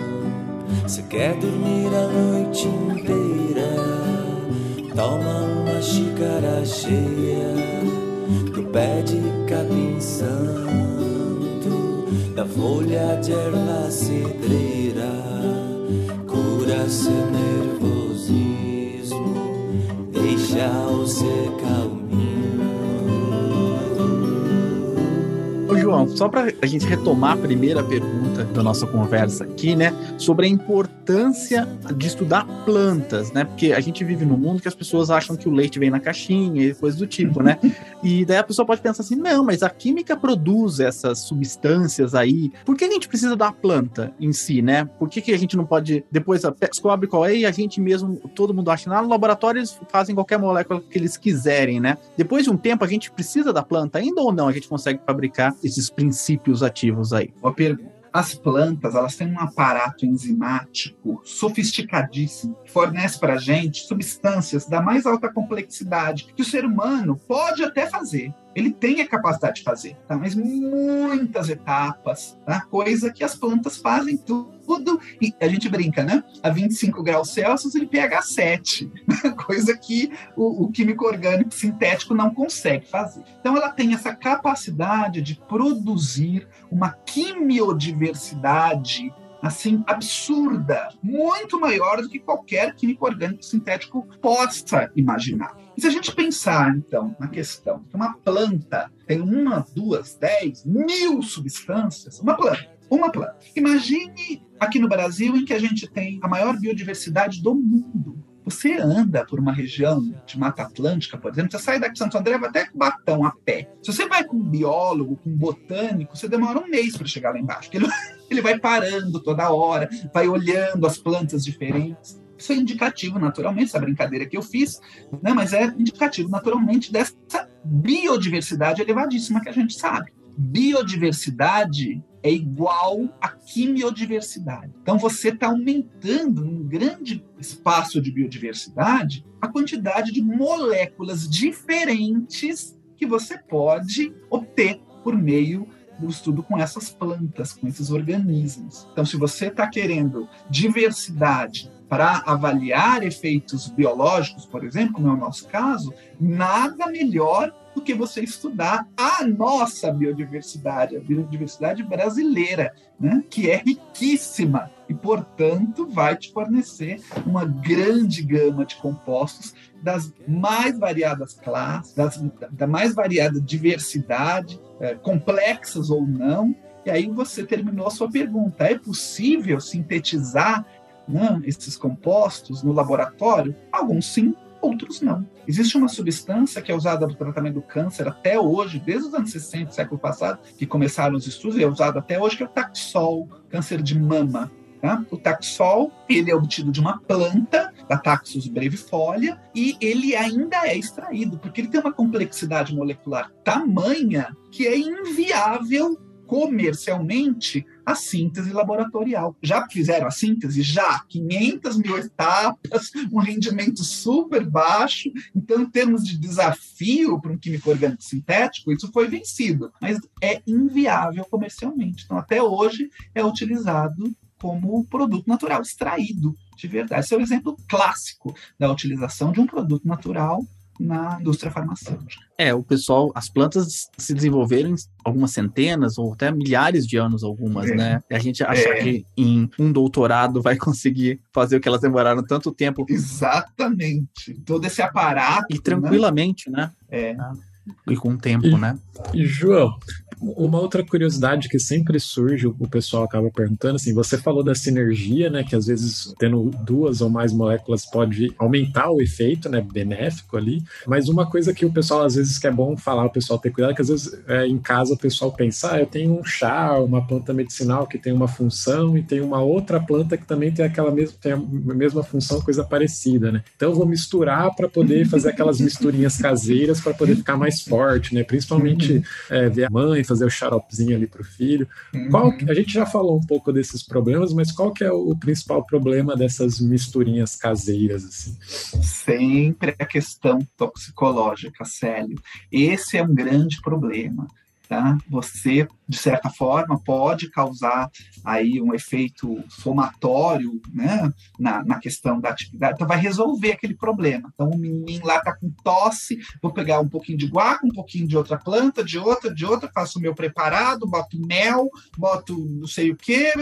Se quer dormir a noite inteira, toma uma xícara cheia do pé de capim santo da folha de erva cidreira cura seu nervosismo, deixa o seu João, só para a gente retomar a primeira pergunta da nossa conversa aqui, né, sobre a importância de estudar plantas, né, porque a gente vive num mundo que as pessoas acham que o leite vem na caixinha e coisas do tipo, né, *laughs* e daí a pessoa pode pensar assim: não, mas a química produz essas substâncias aí. Por que a gente precisa da planta em si, né? Por que, que a gente não pode depois descobre qual é e a gente mesmo, todo mundo acha, lá no laboratório eles fazem qualquer molécula que eles quiserem, né? Depois de um tempo a gente precisa da planta ainda ou não? A gente consegue fabricar esses princípios ativos aí? As plantas, elas têm um aparato enzimático sofisticadíssimo, que fornece para a gente substâncias da mais alta complexidade, que o ser humano pode até fazer, ele tem a capacidade de fazer, tá? mas muitas etapas, tá? coisa que as plantas fazem tudo, e a gente brinca, né? A 25 graus Celsius ele pH 7, *laughs* coisa que o, o químico orgânico sintético não consegue fazer. Então ela tem essa capacidade de produzir uma quimiodiversidade assim absurda, muito maior do que qualquer químico orgânico sintético possa imaginar. E se a gente pensar, então, na questão que uma planta tem uma, duas, dez, mil substâncias, uma planta, uma planta. Imagine aqui no Brasil, em que a gente tem a maior biodiversidade do mundo. Você anda por uma região de Mata Atlântica, por exemplo, você sai daqui de Santo André, vai até Batão a pé. Se você vai com um biólogo, com um botânico, você demora um mês para chegar lá embaixo. Ele, *laughs* ele vai parando toda hora, vai olhando as plantas diferentes. Isso é indicativo, naturalmente, essa brincadeira que eu fiz, né? mas é indicativo, naturalmente, dessa biodiversidade elevadíssima que a gente sabe. Biodiversidade é igual a quimiodiversidade. Então, você está aumentando num grande espaço de biodiversidade a quantidade de moléculas diferentes que você pode obter por meio do estudo com essas plantas, com esses organismos. Então, se você está querendo diversidade para avaliar efeitos biológicos, por exemplo, como é o nosso caso, nada melhor do que você estudar a nossa biodiversidade, a biodiversidade brasileira, né? que é riquíssima e, portanto, vai te fornecer uma grande gama de compostos das mais variadas classes, das, da mais variada diversidade, é, complexas ou não. E aí você terminou a sua pergunta: é possível sintetizar né, esses compostos no laboratório? Alguns sim, outros não. Existe uma substância que é usada no tratamento do câncer até hoje, desde os anos 60, século passado, que começaram os estudos, e é usado até hoje, que é o Taxol, câncer de mama. Tá? O Taxol, ele é obtido de uma planta, da Taxus brevifolia, e ele ainda é extraído, porque ele tem uma complexidade molecular tamanha que é inviável comercialmente a síntese laboratorial. Já fizeram a síntese? Já. 500 mil etapas, um rendimento super baixo. Então, em termos de desafio para um químico orgânico sintético, isso foi vencido. Mas é inviável comercialmente. Então, até hoje, é utilizado como produto natural extraído de verdade. Esse é o um exemplo clássico da utilização de um produto natural na indústria farmacêutica. É, o pessoal, as plantas se desenvolveram algumas centenas ou até milhares de anos algumas, é. né? E a gente acha é. que em um doutorado vai *laughs* conseguir fazer o que elas demoraram tanto tempo. Exatamente. Todo esse aparato. E tranquilamente, né? né? É. E com o tempo, e, né? E, João, uma outra curiosidade que sempre surge, o pessoal acaba perguntando, assim, você falou da sinergia, né, que às vezes tendo duas ou mais moléculas pode aumentar o efeito, né, benéfico ali, mas uma coisa que o pessoal às vezes que é bom falar, o pessoal ter cuidado, é que às vezes é, em casa o pessoal pensa, ah, eu tenho um chá, uma planta medicinal que tem uma função e tem uma outra planta que também tem aquela mesma, tem a mesma função, coisa parecida, né, então eu vou misturar para poder fazer aquelas misturinhas caseiras para poder ficar mais forte, né, principalmente é, ver a mãe fazer o xaropezinho ali para o filho. Uhum. Qual, a gente já falou um pouco desses problemas, mas qual que é o principal problema dessas misturinhas caseiras? Assim? Sempre a questão toxicológica, Célio. Esse é um grande problema. Tá? Você, de certa forma, pode causar aí um efeito somatório né? na, na questão da atividade, então vai resolver aquele problema. Então, o menino lá está com tosse, vou pegar um pouquinho de guaco, um pouquinho de outra planta, de outra, de outra, faço o meu preparado, boto mel, boto não sei o que,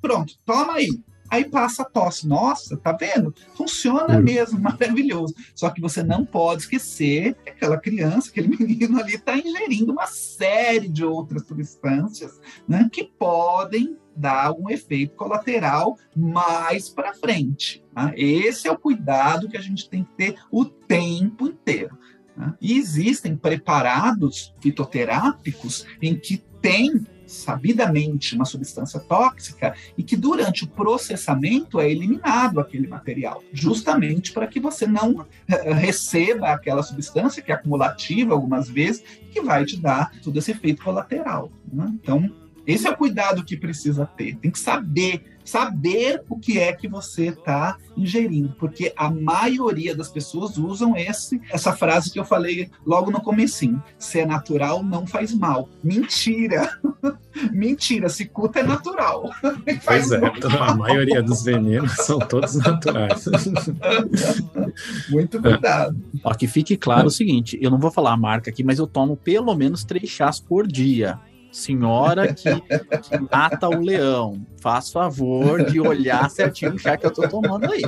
pronto, toma aí. Aí passa a tosse. Nossa, tá vendo? Funciona uhum. mesmo, *laughs* maravilhoso. Só que você não pode esquecer que aquela criança, aquele *laughs* menino ali está ingerindo uma série de outras substâncias né, que podem dar um efeito colateral mais para frente. Tá? Esse é o cuidado que a gente tem que ter o tempo inteiro. Tá? E existem preparados fitoterápicos em que tem sabidamente uma substância tóxica e que durante o processamento é eliminado aquele material, justamente para que você não eh, receba aquela substância que é acumulativa algumas vezes, que vai te dar todo esse efeito colateral. Né? Então, esse é o cuidado que precisa ter. Tem que saber saber o que é que você está ingerindo, porque a maioria das pessoas usam esse essa frase que eu falei logo no comecinho. Se é natural, não faz mal. Mentira! *laughs* Mentira, cicuta é natural. *laughs* Pois é, a maioria dos venenos *laughs* são todos naturais. Muito cuidado. Ó, que fique claro o seguinte: eu não vou falar a marca aqui, mas eu tomo pelo menos três chás por dia. Senhora que, que mata o leão, faz favor de olhar certinho o chá que eu tô tomando aí.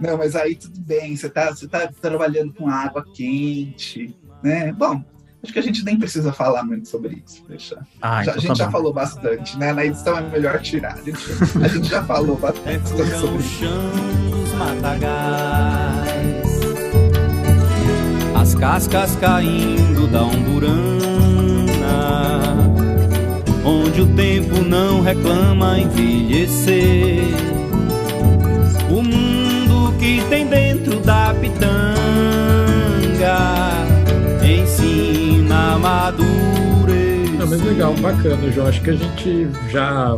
Não, mas aí tudo bem, você tá, você tá trabalhando com água quente, né? Bom, acho que a gente nem precisa falar muito sobre isso. Deixa. Ah, Já- então a gente tá já bom. falou bastante, né? Na edição é melhor tirar. A gente, a gente já falou bastante sobre no isso. chão dos matagais As cascas caindo da umburana Onde o tempo não reclama envelhecer O mundo que tem dentro da pitanga Ensina a madurecer Não, mas legal, bacana, João. Acho que a gente já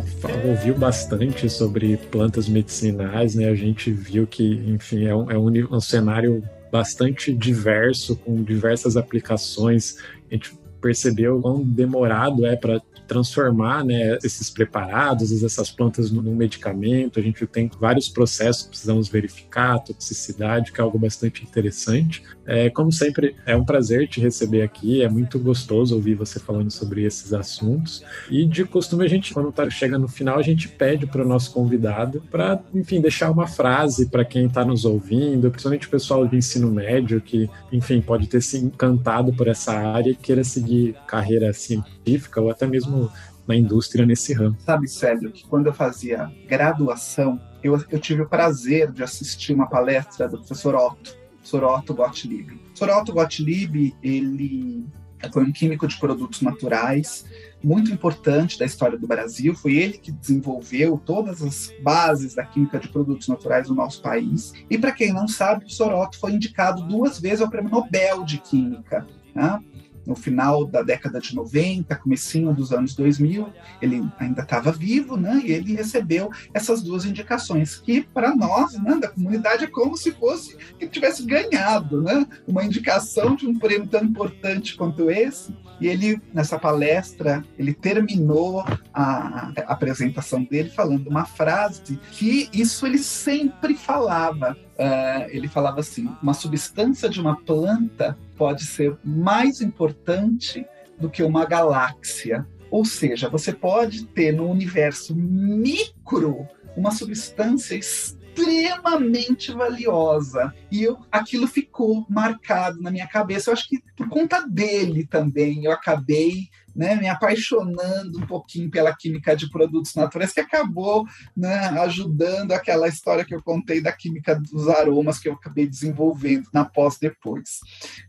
ouviu bastante sobre plantas medicinais, né? A gente viu que, enfim, é um, é um um cenário bastante diverso, com diversas aplicações. A gente percebeu quão demorado é para transformar né, esses preparados, essas plantas num medicamento. A gente tem vários processos que precisamos verificar, toxicidade, que é algo bastante interessante. É, como sempre, é um prazer te receber aqui. É muito gostoso ouvir você falando sobre esses assuntos. E de costume, a gente, quando tá, chega no final, a gente pede para o nosso convidado para, enfim, deixar uma frase para quem está nos ouvindo, principalmente o pessoal de ensino médio, que, enfim, pode ter se encantado por essa área e queira seguir carreira científica ou até mesmo na indústria nesse ramo. Sabe, Célio, que quando eu fazia graduação, eu, eu tive o prazer de assistir uma palestra do professor Otto, professor Otto Gottlieb. O professor Otto Gottlieb, ele foi um químico de produtos naturais, muito importante da história do Brasil. Foi ele que desenvolveu todas as bases da química de produtos naturais no nosso país. E para quem não sabe, o Otto foi indicado duas vezes ao Prêmio Nobel de Química. Né? No final da década de 90, comecinho dos anos 2000, ele ainda estava vivo, né? E ele recebeu essas duas indicações, que para nós, né, da comunidade, é como se fosse que tivesse ganhado, né? Uma indicação de um prêmio tão importante quanto esse. E ele, nessa palestra, ele terminou a, a apresentação dele falando uma frase que isso ele sempre falava. Ah, ele falava assim: uma substância de uma planta pode ser mais importante do que uma galáxia. Ou seja, você pode ter no universo micro uma substância extremamente valiosa. E eu, aquilo ficou marcado na minha cabeça. Eu acho que por conta dele também eu acabei né, me apaixonando um pouquinho pela química de produtos naturais, que acabou né, ajudando aquela história que eu contei da química dos aromas que eu acabei desenvolvendo na pós depois.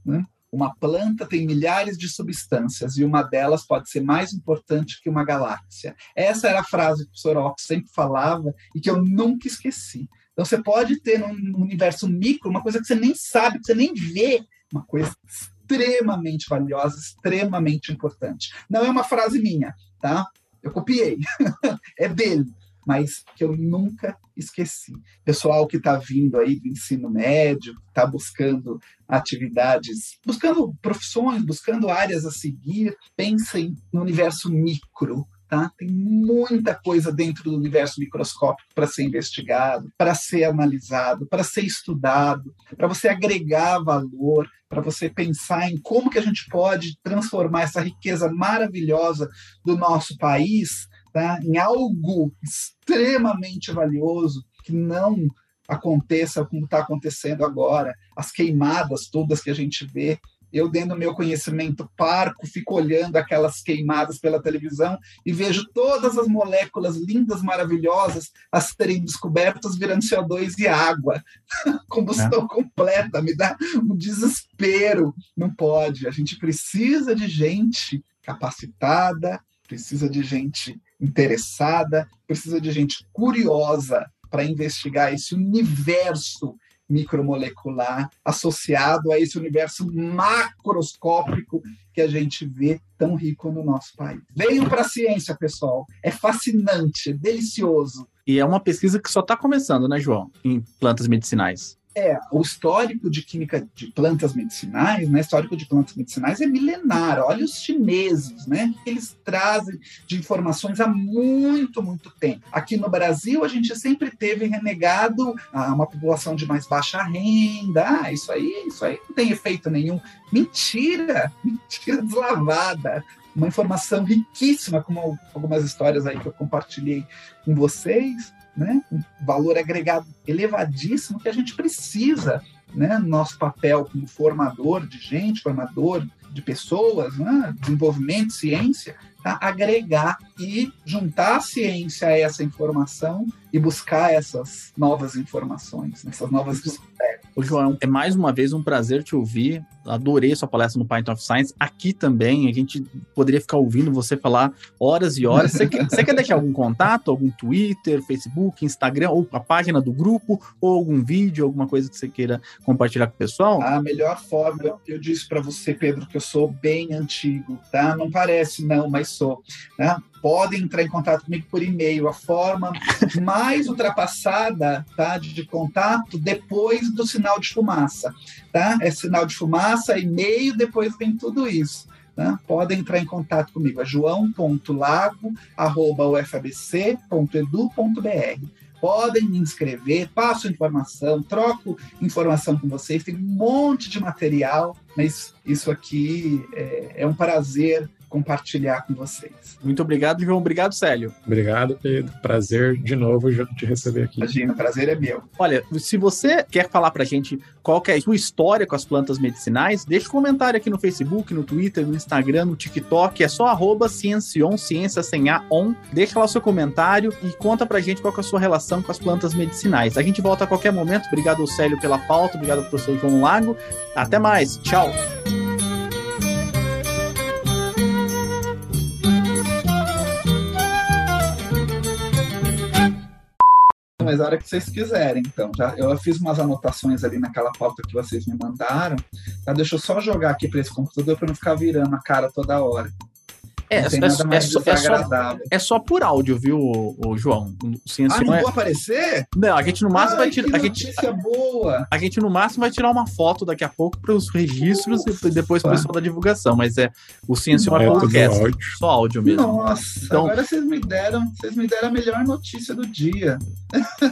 Né? Uma planta tem milhares de substâncias e uma delas pode ser mais importante que uma galáxia. Essa era a frase que o Otto sempre falava e que eu nunca esqueci. Então você pode ter num universo micro uma coisa que você nem sabe, que você nem vê, uma coisa extremamente valiosa, extremamente importante. Não é uma frase minha, tá? Eu copiei. *laughs* é dele, mas que eu nunca esqueci. Pessoal que está vindo aí do ensino médio, está buscando atividades, buscando profissões, buscando áreas a seguir, pensem no universo micro, Tá? Tem muita coisa dentro do universo microscópico para ser investigado, para ser analisado, para ser estudado, para você agregar valor, para você pensar em como que a gente pode transformar essa riqueza maravilhosa do nosso país tá? em algo extremamente valioso que não aconteça como está acontecendo agora, as queimadas todas que a gente vê eu, dentro do meu conhecimento parco, fico olhando aquelas queimadas pela televisão e vejo todas as moléculas lindas, maravilhosas a serem descobertas virando CO2 e água. *laughs* Combustão é. completa, me dá um desespero. Não pode. A gente precisa de gente capacitada, precisa de gente interessada, precisa de gente curiosa para investigar esse universo micromolecular associado a esse universo macroscópico que a gente vê tão rico no nosso país. Venham para a ciência, pessoal. É fascinante, é delicioso. E é uma pesquisa que só está começando, né, João? Em plantas medicinais. É, o histórico de química de plantas medicinais, né? Histórico de plantas medicinais é milenar. Olha os chineses, né? Eles trazem de informações há muito, muito tempo. Aqui no Brasil, a gente sempre teve renegado a uma população de mais baixa renda. Ah, isso aí, isso aí não tem efeito nenhum. Mentira! *laughs* Mentira deslavada uma informação riquíssima, como algumas histórias aí que eu compartilhei com vocês, né? um valor agregado elevadíssimo que a gente precisa, né? nosso papel como formador de gente, formador de pessoas, né? desenvolvimento, ciência, tá? agregar e juntar a ciência a essa informação e buscar essas novas informações, essas novas descobertas. Ô, João, é mais uma vez um prazer te ouvir. Adorei sua palestra no Python of Science. Aqui também, a gente poderia ficar ouvindo você falar horas e horas. Você quer, você quer deixar algum contato, algum Twitter, Facebook, Instagram, ou a página do grupo, ou algum vídeo, alguma coisa que você queira compartilhar com o pessoal? A melhor forma, eu, eu disse para você, Pedro, que eu sou bem antigo, tá? Não parece, não, mas sou. Né? podem entrar em contato comigo por e-mail. A forma mais ultrapassada tá, de, de contato depois do sinal de fumaça. Tá? É sinal de fumaça, e-mail, depois vem tudo isso. Tá? Podem entrar em contato comigo. É joão.lago.ufabc.edu.br. Podem me inscrever, passo informação, troco informação com vocês. Tem um monte de material, mas isso aqui é, é um prazer compartilhar com vocês. Muito obrigado, João. Obrigado, Célio. Obrigado, Pedro. Prazer de novo te receber aqui. Imagina, o prazer é meu. Olha, se você quer falar pra gente qual que é a sua história com as plantas medicinais, deixa um comentário aqui no Facebook, no Twitter, no Instagram, no TikTok. É só arroba Ciencion, ciência sem A on. Deixa lá o seu comentário e conta pra gente qual que é a sua relação com as plantas medicinais. A gente volta a qualquer momento. Obrigado, Célio, pela pauta. Obrigado, professor João Lago. Até mais. Tchau. Mas a hora que vocês quiserem, então. Já, eu fiz umas anotações ali naquela pauta que vocês me mandaram. Tá? Deixa eu só jogar aqui para esse computador para não ficar virando a cara toda hora. É, é, é, é, só, é, só, é só por áudio, viu, o, João? O ah, não é... vou aparecer? Não, a gente no máximo Ai, vai tirar. A gente, boa! A gente no máximo vai tirar uma foto daqui a pouco para os registros e depois para o pessoal da divulgação, mas é o Ciência é podcast, áudio. só áudio mesmo. Nossa, então, agora vocês me deram, vocês me deram a melhor notícia do dia.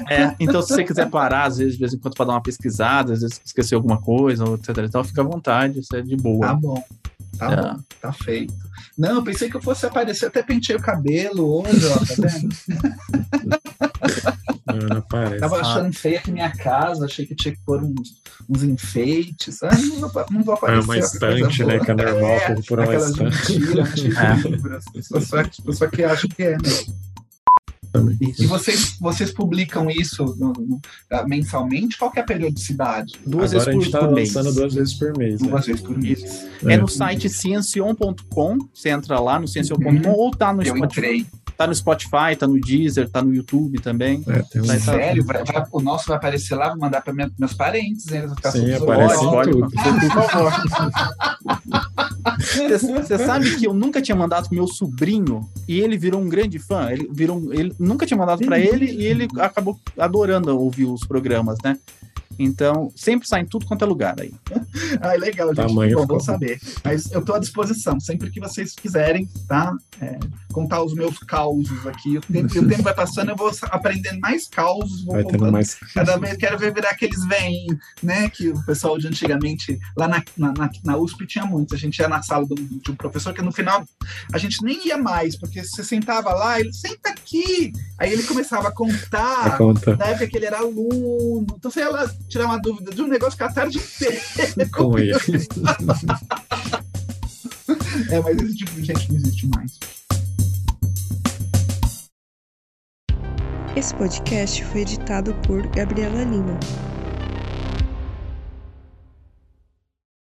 É, então se você quiser parar, às vezes, de vez em quando, para dar uma pesquisada, às vezes esquecer alguma coisa, etc. Então fica à vontade, isso é de boa. Tá bom. Tá é. bom, tá feito. Não, eu pensei que eu fosse aparecer, até pentei o cabelo hoje, ó, tá vendo? *laughs* Não. Tava achando feia aqui minha casa, achei que tinha que pôr uns, uns enfeites. Ah, não, vou, não vou aparecer. É uma estante, né? Que é normal é, por, uma estante. Mentiras, *laughs* é. Só, só que acho que é, E vocês, vocês publicam isso no, no, ah, mensalmente? Qual é a periodicidade? Duas Agora vezes por, a gente tá lançando duas vezes por mês. Duas né? vezes por mês. É, é no site ciencion.com, você entra lá no ciencion.com uhum. ou tá no Eu Spotify. Entrei. Tá no Spotify, tá no Deezer, tá no YouTube também. É, tem um... Sério? Vai, vai, o nosso vai aparecer lá, vou mandar para meus parentes, eles vão ficar Sim, aparece pode, por favor. *laughs* Você sabe que eu nunca tinha mandado pro meu sobrinho e ele virou um grande fã. Ele virou, ele nunca tinha mandado para ele e ele acabou adorando ouvir os programas, né? Então, sempre sai em tudo quanto é lugar aí. *laughs* ah, legal, gente. Tamanho Bom, vou saber. Mas eu estou à disposição, sempre que vocês quiserem, tá? É, contar os meus causos aqui. O tempo, o tempo vai passando, eu vou aprendendo mais causos. Vou vai tendo mais... Cada vez quero ver virar aqueles vêm, né? Que o pessoal de antigamente, lá na, na, na, USP tinha muitos. A gente ia na sala do, de um professor que no final a gente nem ia mais, porque você sentava lá, ele senta aqui. Aí ele começava a contar, a conta. da época que ele era aluno. Então você ia lá tirar uma dúvida de um negócio que a tarde inteira. *laughs* Como é? *laughs* é, mas esse tipo de gente não existe mais. Esse podcast foi editado por Gabriela Lima.